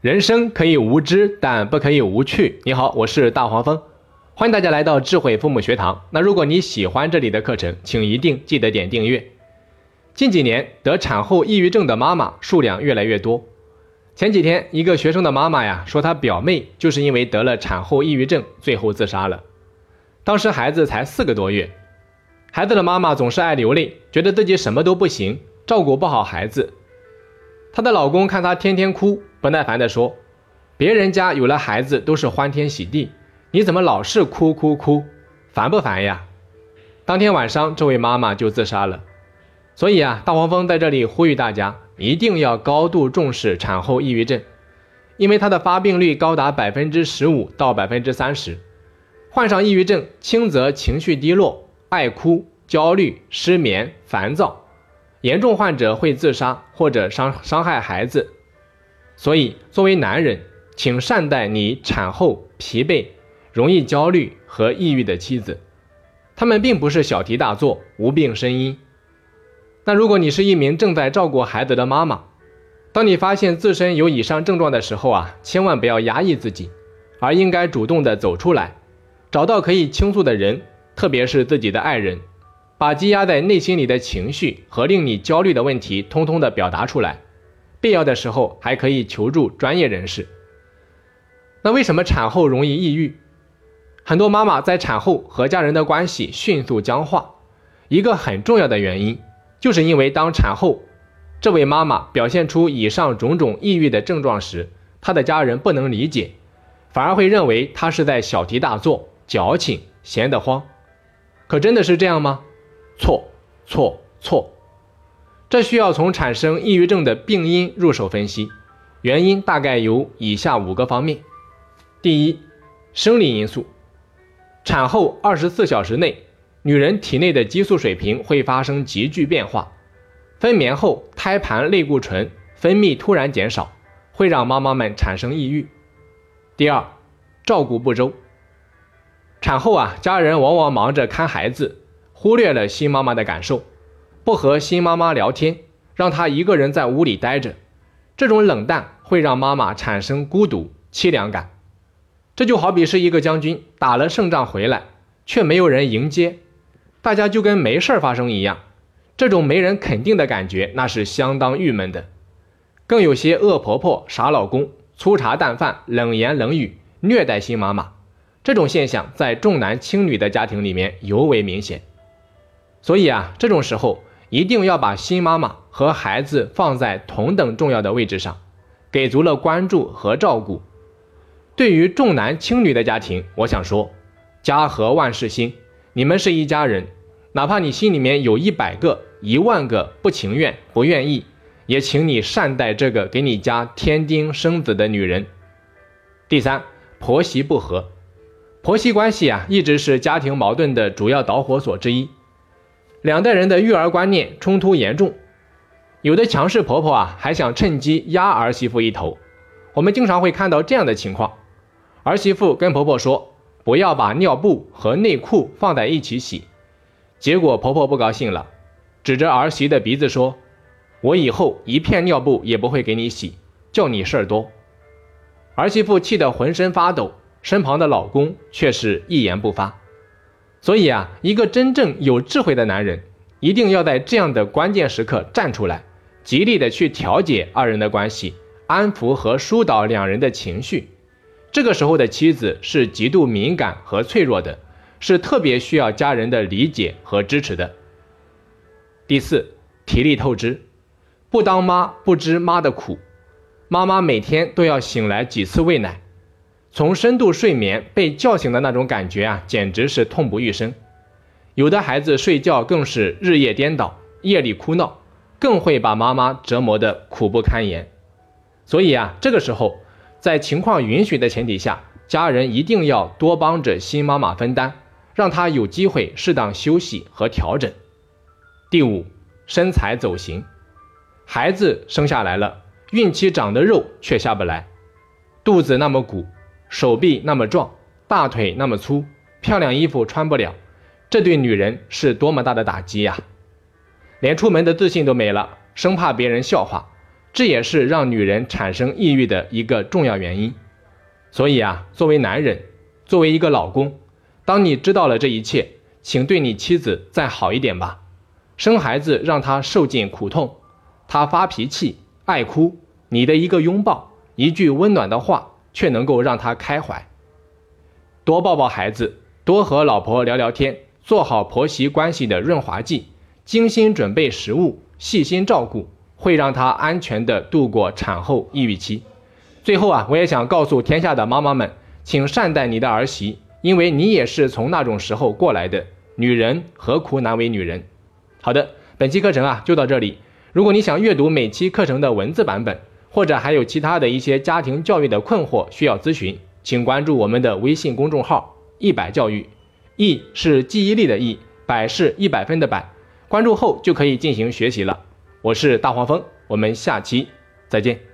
人生可以无知，但不可以无趣。你好，我是大黄蜂，欢迎大家来到智慧父母学堂。那如果你喜欢这里的课程，请一定记得点订阅。近几年得产后抑郁症的妈妈数量越来越多。前几天，一个学生的妈妈呀说，她表妹就是因为得了产后抑郁症，最后自杀了。当时孩子才四个多月，孩子的妈妈总是爱流泪，觉得自己什么都不行，照顾不好孩子。她的老公看她天天哭，不耐烦地说：“别人家有了孩子都是欢天喜地，你怎么老是哭哭哭，烦不烦呀？”当天晚上，这位妈妈就自杀了。所以啊，大黄蜂在这里呼吁大家，一定要高度重视产后抑郁症，因为它的发病率高达百分之十五到百分之三十。患上抑郁症，轻则情绪低落、爱哭、焦虑、失眠、烦躁。严重患者会自杀或者伤伤害孩子，所以作为男人，请善待你产后疲惫、容易焦虑和抑郁的妻子，他们并不是小题大做、无病呻吟。那如果你是一名正在照顾孩子的妈妈，当你发现自身有以上症状的时候啊，千万不要压抑自己，而应该主动的走出来，找到可以倾诉的人，特别是自己的爱人。把积压在内心里的情绪和令你焦虑的问题，通通的表达出来，必要的时候还可以求助专业人士。那为什么产后容易抑郁？很多妈妈在产后和家人的关系迅速僵化，一个很重要的原因，就是因为当产后这位妈妈表现出以上种种抑郁的症状时，她的家人不能理解，反而会认为她是在小题大做、矫情、闲得慌。可真的是这样吗？错错错，这需要从产生抑郁症的病因入手分析，原因大概有以下五个方面。第一，生理因素，产后二十四小时内，女人体内的激素水平会发生急剧变化，分娩后胎盘类固醇分泌突然减少，会让妈妈们产生抑郁。第二，照顾不周，产后啊，家人往往忙着看孩子。忽略了新妈妈的感受，不和新妈妈聊天，让她一个人在屋里待着，这种冷淡会让妈妈产生孤独、凄凉感。这就好比是一个将军打了胜仗回来，却没有人迎接，大家就跟没事发生一样。这种没人肯定的感觉，那是相当郁闷的。更有些恶婆婆、傻老公，粗茶淡饭、冷言冷语，虐待新妈妈。这种现象在重男轻女的家庭里面尤为明显。所以啊，这种时候一定要把新妈妈和孩子放在同等重要的位置上，给足了关注和照顾。对于重男轻女的家庭，我想说，家和万事兴，你们是一家人，哪怕你心里面有一百个、一万个不情愿、不愿意，也请你善待这个给你家添丁生子的女人。第三，婆媳不和，婆媳关系啊，一直是家庭矛盾的主要导火索之一。两代人的育儿观念冲突严重，有的强势婆婆啊，还想趁机压儿媳妇一头。我们经常会看到这样的情况：儿媳妇跟婆婆说不要把尿布和内裤放在一起洗，结果婆婆不高兴了，指着儿媳的鼻子说：“我以后一片尿布也不会给你洗，叫你事儿多。”儿媳妇气得浑身发抖，身旁的老公却是一言不发。所以啊，一个真正有智慧的男人，一定要在这样的关键时刻站出来，极力的去调解二人的关系，安抚和疏导两人的情绪。这个时候的妻子是极度敏感和脆弱的，是特别需要家人的理解和支持的。第四，体力透支，不当妈不知妈的苦，妈妈每天都要醒来几次喂奶。从深度睡眠被叫醒的那种感觉啊，简直是痛不欲生。有的孩子睡觉更是日夜颠倒，夜里哭闹，更会把妈妈折磨得苦不堪言。所以啊，这个时候，在情况允许的前提下，家人一定要多帮着新妈妈分担，让她有机会适当休息和调整。第五，身材走形，孩子生下来了，孕期长的肉却下不来，肚子那么鼓。手臂那么壮，大腿那么粗，漂亮衣服穿不了，这对女人是多么大的打击呀！连出门的自信都没了，生怕别人笑话，这也是让女人产生抑郁的一个重要原因。所以啊，作为男人，作为一个老公，当你知道了这一切，请对你妻子再好一点吧。生孩子让她受尽苦痛，她发脾气、爱哭，你的一个拥抱、一句温暖的话，却能够让她开怀。多抱抱孩子，多和老婆聊聊天，做好婆媳关系的润滑剂，精心准备食物，细心照顾，会让她安全的度过产后抑郁期。最后啊，我也想告诉天下的妈妈们，请善待你的儿媳，因为你也是从那种时候过来的。女人何苦难为女人？好的，本期课程啊就到这里。如果你想阅读每期课程的文字版本，或者还有其他的一些家庭教育的困惑需要咨询，请关注我们的微信公众号“一百教育”，一是记忆力的一，百是一百分的百。关注后就可以进行学习了。我是大黄蜂，我们下期再见。